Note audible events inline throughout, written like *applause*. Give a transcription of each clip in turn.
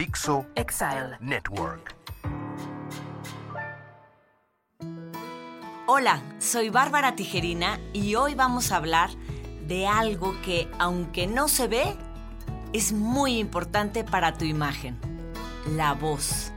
Dixo Exile. Network. Hola, soy Bárbara Tijerina y hoy vamos a hablar de algo que, aunque no se ve, es muy importante para tu imagen, la voz.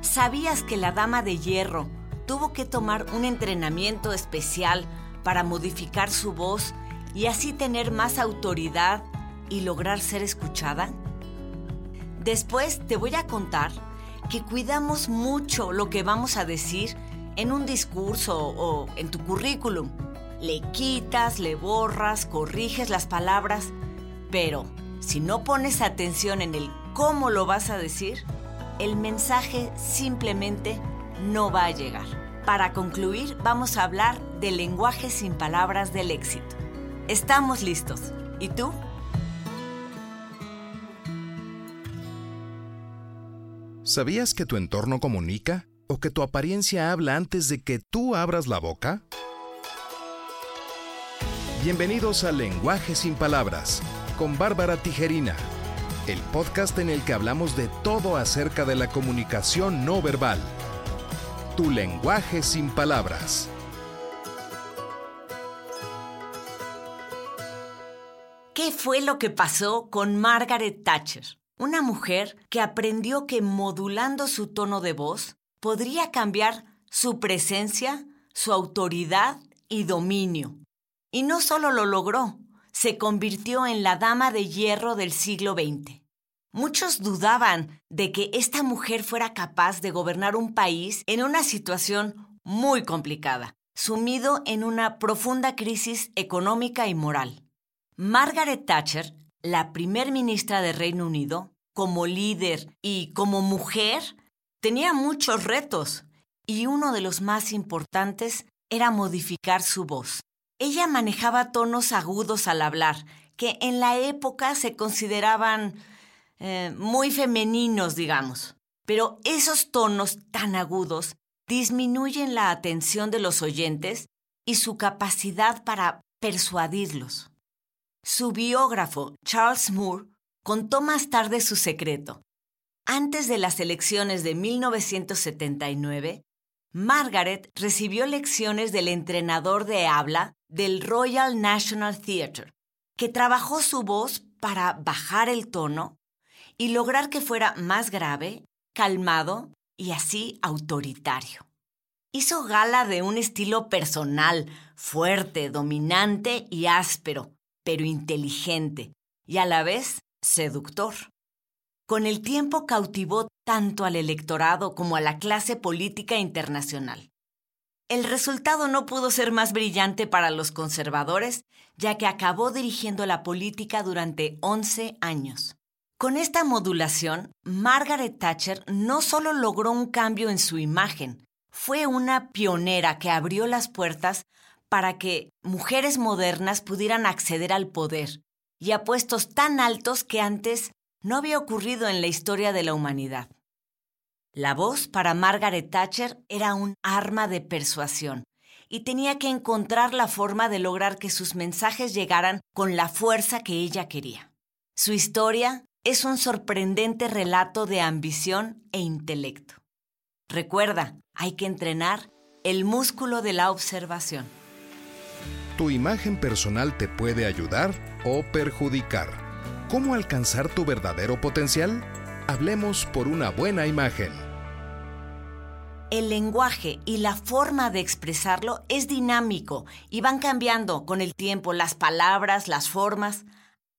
¿Sabías que la Dama de Hierro tuvo que tomar un entrenamiento especial para modificar su voz y así tener más autoridad y lograr ser escuchada? Después te voy a contar que cuidamos mucho lo que vamos a decir en un discurso o en tu currículum. Le quitas, le borras, corriges las palabras, pero si no pones atención en el cómo lo vas a decir, el mensaje simplemente no va a llegar. Para concluir, vamos a hablar del lenguaje sin palabras del éxito. Estamos listos. ¿Y tú? ¿Sabías que tu entorno comunica o que tu apariencia habla antes de que tú abras la boca? Bienvenidos a Lenguaje sin Palabras con Bárbara Tijerina, el podcast en el que hablamos de todo acerca de la comunicación no verbal. Tu lenguaje sin palabras. ¿Qué fue lo que pasó con Margaret Thatcher? Una mujer que aprendió que modulando su tono de voz podría cambiar su presencia, su autoridad y dominio. Y no solo lo logró, se convirtió en la dama de hierro del siglo XX. Muchos dudaban de que esta mujer fuera capaz de gobernar un país en una situación muy complicada, sumido en una profunda crisis económica y moral. Margaret Thatcher, la primer ministra de Reino Unido, como líder y como mujer, tenía muchos retos y uno de los más importantes era modificar su voz. Ella manejaba tonos agudos al hablar, que en la época se consideraban eh, muy femeninos, digamos. Pero esos tonos tan agudos disminuyen la atención de los oyentes y su capacidad para persuadirlos. Su biógrafo, Charles Moore, contó más tarde su secreto. Antes de las elecciones de 1979, Margaret recibió lecciones del entrenador de habla del Royal National Theatre, que trabajó su voz para bajar el tono y lograr que fuera más grave, calmado y así autoritario. Hizo gala de un estilo personal, fuerte, dominante y áspero, pero inteligente, y a la vez seductor. Con el tiempo cautivó tanto al electorado como a la clase política internacional. El resultado no pudo ser más brillante para los conservadores, ya que acabó dirigiendo la política durante 11 años. Con esta modulación, Margaret Thatcher no solo logró un cambio en su imagen, fue una pionera que abrió las puertas para que mujeres modernas pudieran acceder al poder y a puestos tan altos que antes no había ocurrido en la historia de la humanidad. La voz para Margaret Thatcher era un arma de persuasión y tenía que encontrar la forma de lograr que sus mensajes llegaran con la fuerza que ella quería. Su historia es un sorprendente relato de ambición e intelecto. Recuerda, hay que entrenar el músculo de la observación. Tu imagen personal te puede ayudar o perjudicar. ¿Cómo alcanzar tu verdadero potencial? Hablemos por una buena imagen. El lenguaje y la forma de expresarlo es dinámico y van cambiando con el tiempo las palabras, las formas.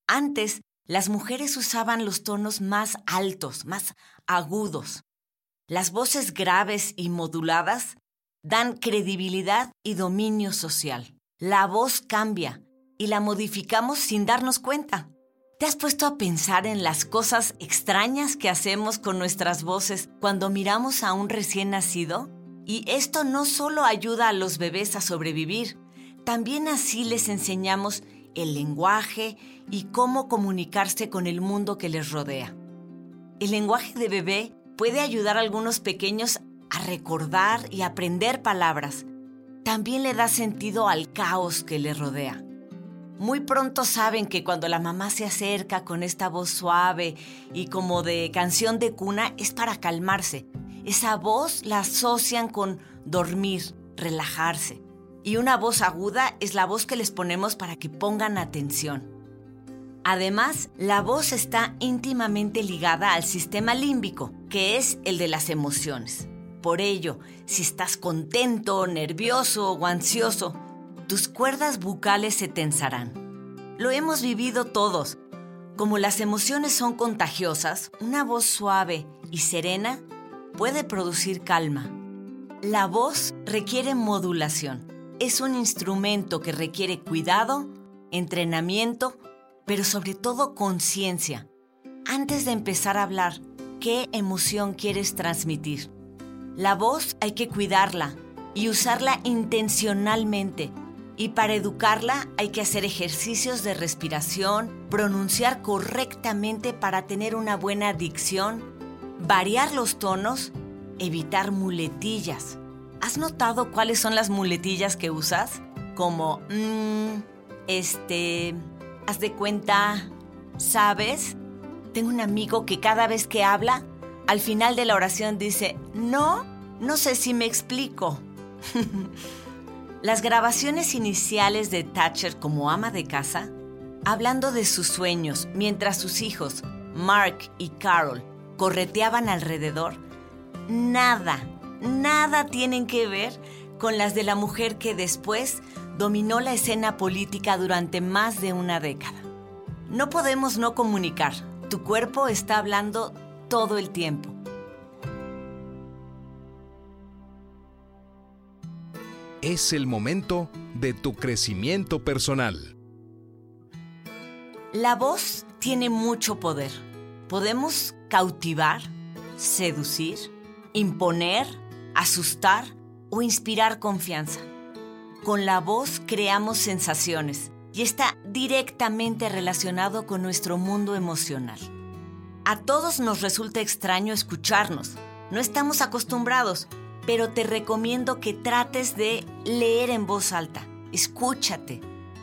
Antes, las mujeres usaban los tonos más altos, más agudos. Las voces graves y moduladas dan credibilidad y dominio social. La voz cambia y la modificamos sin darnos cuenta. ¿Te has puesto a pensar en las cosas extrañas que hacemos con nuestras voces cuando miramos a un recién nacido? Y esto no solo ayuda a los bebés a sobrevivir, también así les enseñamos el lenguaje y cómo comunicarse con el mundo que les rodea. El lenguaje de bebé puede ayudar a algunos pequeños a recordar y aprender palabras. También le da sentido al caos que les rodea. muy pronto saben que cuando la mamá se acerca con esta voz suave y como de canción de cuna es para calmarse. Esa voz la asocian con dormir, relajarse. Y una voz aguda es la voz que les ponemos para que pongan atención. Además, la voz está íntimamente ligada al sistema límbico, que es el de las emociones. Por ello, si estás contento, nervioso o ansioso, tus cuerdas bucales se tensarán. Lo hemos vivido todos. Como las emociones son contagiosas, una voz suave y serena puede producir calma. La voz requiere modulación. Es un instrumento que requiere cuidado, entrenamiento, pero sobre todo conciencia. Antes de empezar a hablar, ¿qué emoción quieres transmitir? La voz hay que cuidarla y usarla intencionalmente y para educarla hay que hacer ejercicios de respiración, pronunciar correctamente para tener una buena dicción, variar los tonos, evitar muletillas. ¿Has notado cuáles son las muletillas que usas? Como, mmm, este, haz de cuenta, ¿sabes? Tengo un amigo que cada vez que habla, al final de la oración dice, no, no sé si me explico. *laughs* Las grabaciones iniciales de Thatcher como ama de casa, hablando de sus sueños mientras sus hijos, Mark y Carol, correteaban alrededor, nada, nada tienen que ver con las de la mujer que después dominó la escena política durante más de una década. No podemos no comunicar. Tu cuerpo está hablando todo el tiempo. es el momento de tu crecimiento personal. La voz tiene mucho poder. Podemos cautivar, seducir, imponer, asustar o inspirar confianza. Con la voz creamos sensaciones y está directamente relacionado con nuestro mundo emocional. A todos nos resulta extraño escucharnos. No estamos acostumbrados, pero te recomiendo que trates de leer en voz alta. Escúchate,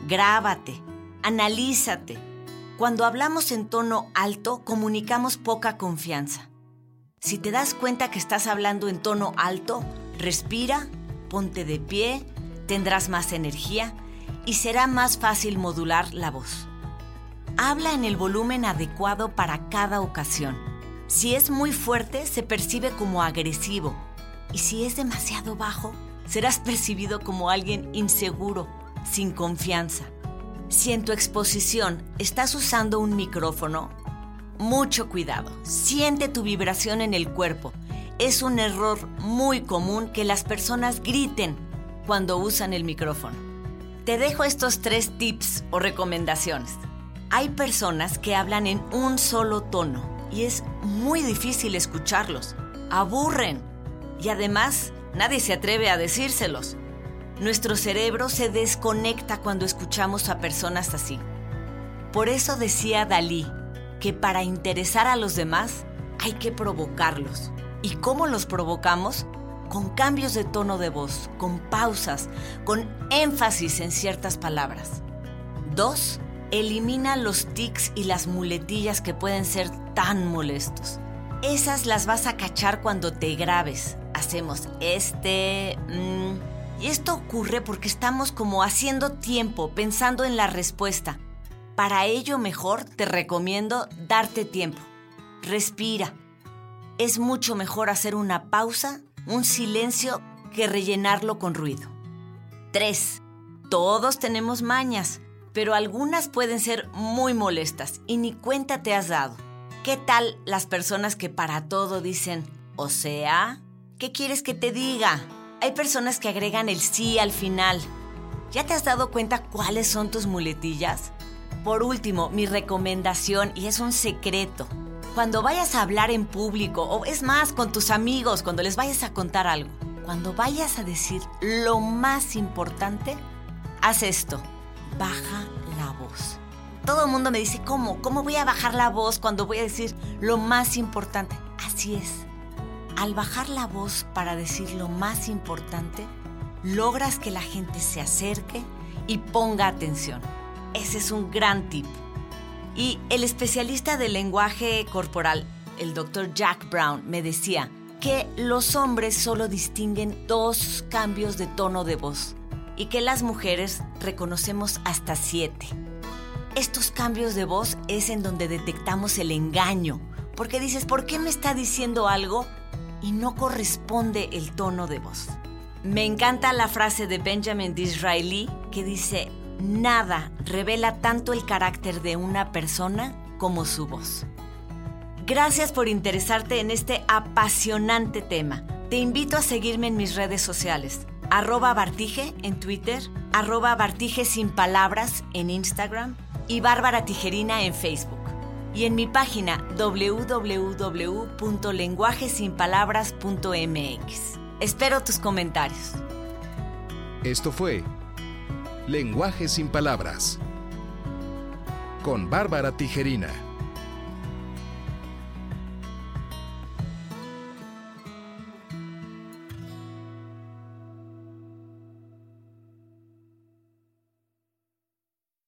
grábate, analízate. Cuando hablamos en tono alto, comunicamos poca confianza. Si te das cuenta que estás hablando en tono alto, respira, ponte de pie, tendrás más energía y será más fácil modular la voz. Habla en el volumen adecuado para cada ocasión. Si es muy fuerte, se percibe como agresivo y si es demasiado bajo, serás *laughs* percibido como alguien inseguro, sin confianza. Si en tu exposición estás usando un micrófono, mucho cuidado. Siente tu vibración en el cuerpo. Es un error muy común que las personas griten cuando usan el micrófono. Te dejo estos tres tips o recomendaciones. Hay personas que hablan en un solo tono y es muy difícil escucharlos. Aburren y además, nadie se atreve a decírselos. Nuestro cerebro se desconecta cuando escuchamos a personas así. Por eso decía Dalí que para interesar a los demás hay que provocarlos. ¿Y cómo los provocamos? Con cambios de tono de voz, con pausas, con énfasis en ciertas palabras. Dos, elimina los tics y las muletillas que pueden ser tan molestos. Esas las vas a cachar cuando te grabes, hacemos este... Mm, y esto ocurre porque estamos como haciendo tiempo, pensando en la respuesta. Para ello mejor te recomiendo darte tiempo. Respira. Es mucho mejor hacer una pausa, un silencio, que rellenarlo con ruido. 3. Todos tenemos mañas, pero algunas pueden ser muy molestas y ni cuenta te has dado. ¿Qué tal las personas que para todo dicen, o sea, ¿Qué quieres que te diga? Hay personas que agregan el sí al final. ¿Ya te has dado cuenta cuáles son tus muletillas? Por último, mi recomendación, y es un secreto, cuando vayas a hablar en público, o es más, con tus amigos, cuando les vayas a contar algo, cuando vayas a decir lo más importante, haz esto, baja la voz. Todo el mundo me dice, ¿cómo? ¿Cómo voy a bajar la voz cuando voy a decir lo más importante? Así es al bajar la voz para decir lo más importante, logras que la gente se acerque y ponga atención. Ese es un gran tip. Y el especialista del lenguaje corporal, el doctor Jack Brown, me decía que los hombres solo distinguen dos cambios de tono de voz y que las mujeres reconocemos hasta siete. Estos cambios de voz es en donde detectamos el engaño, porque dices, ¿por qué me está diciendo algo y no corresponde el tono de voz? Me encanta la frase de Benjamin Disraeli que dice, nada revela tanto el carácter de una persona como su voz. Gracias por interesarte en este apasionante tema. Te invito a seguirme en mis redes sociales, arroba Bartige en Twitter, arroba Bartige sin palabras en Instagram y Bárbara Tijerina en Facebook. Y en mi página www.lenguajesinpalabras.mx. Espero tus comentarios. Esto fue Lenguaje sin Palabras con Bárbara Tijerina.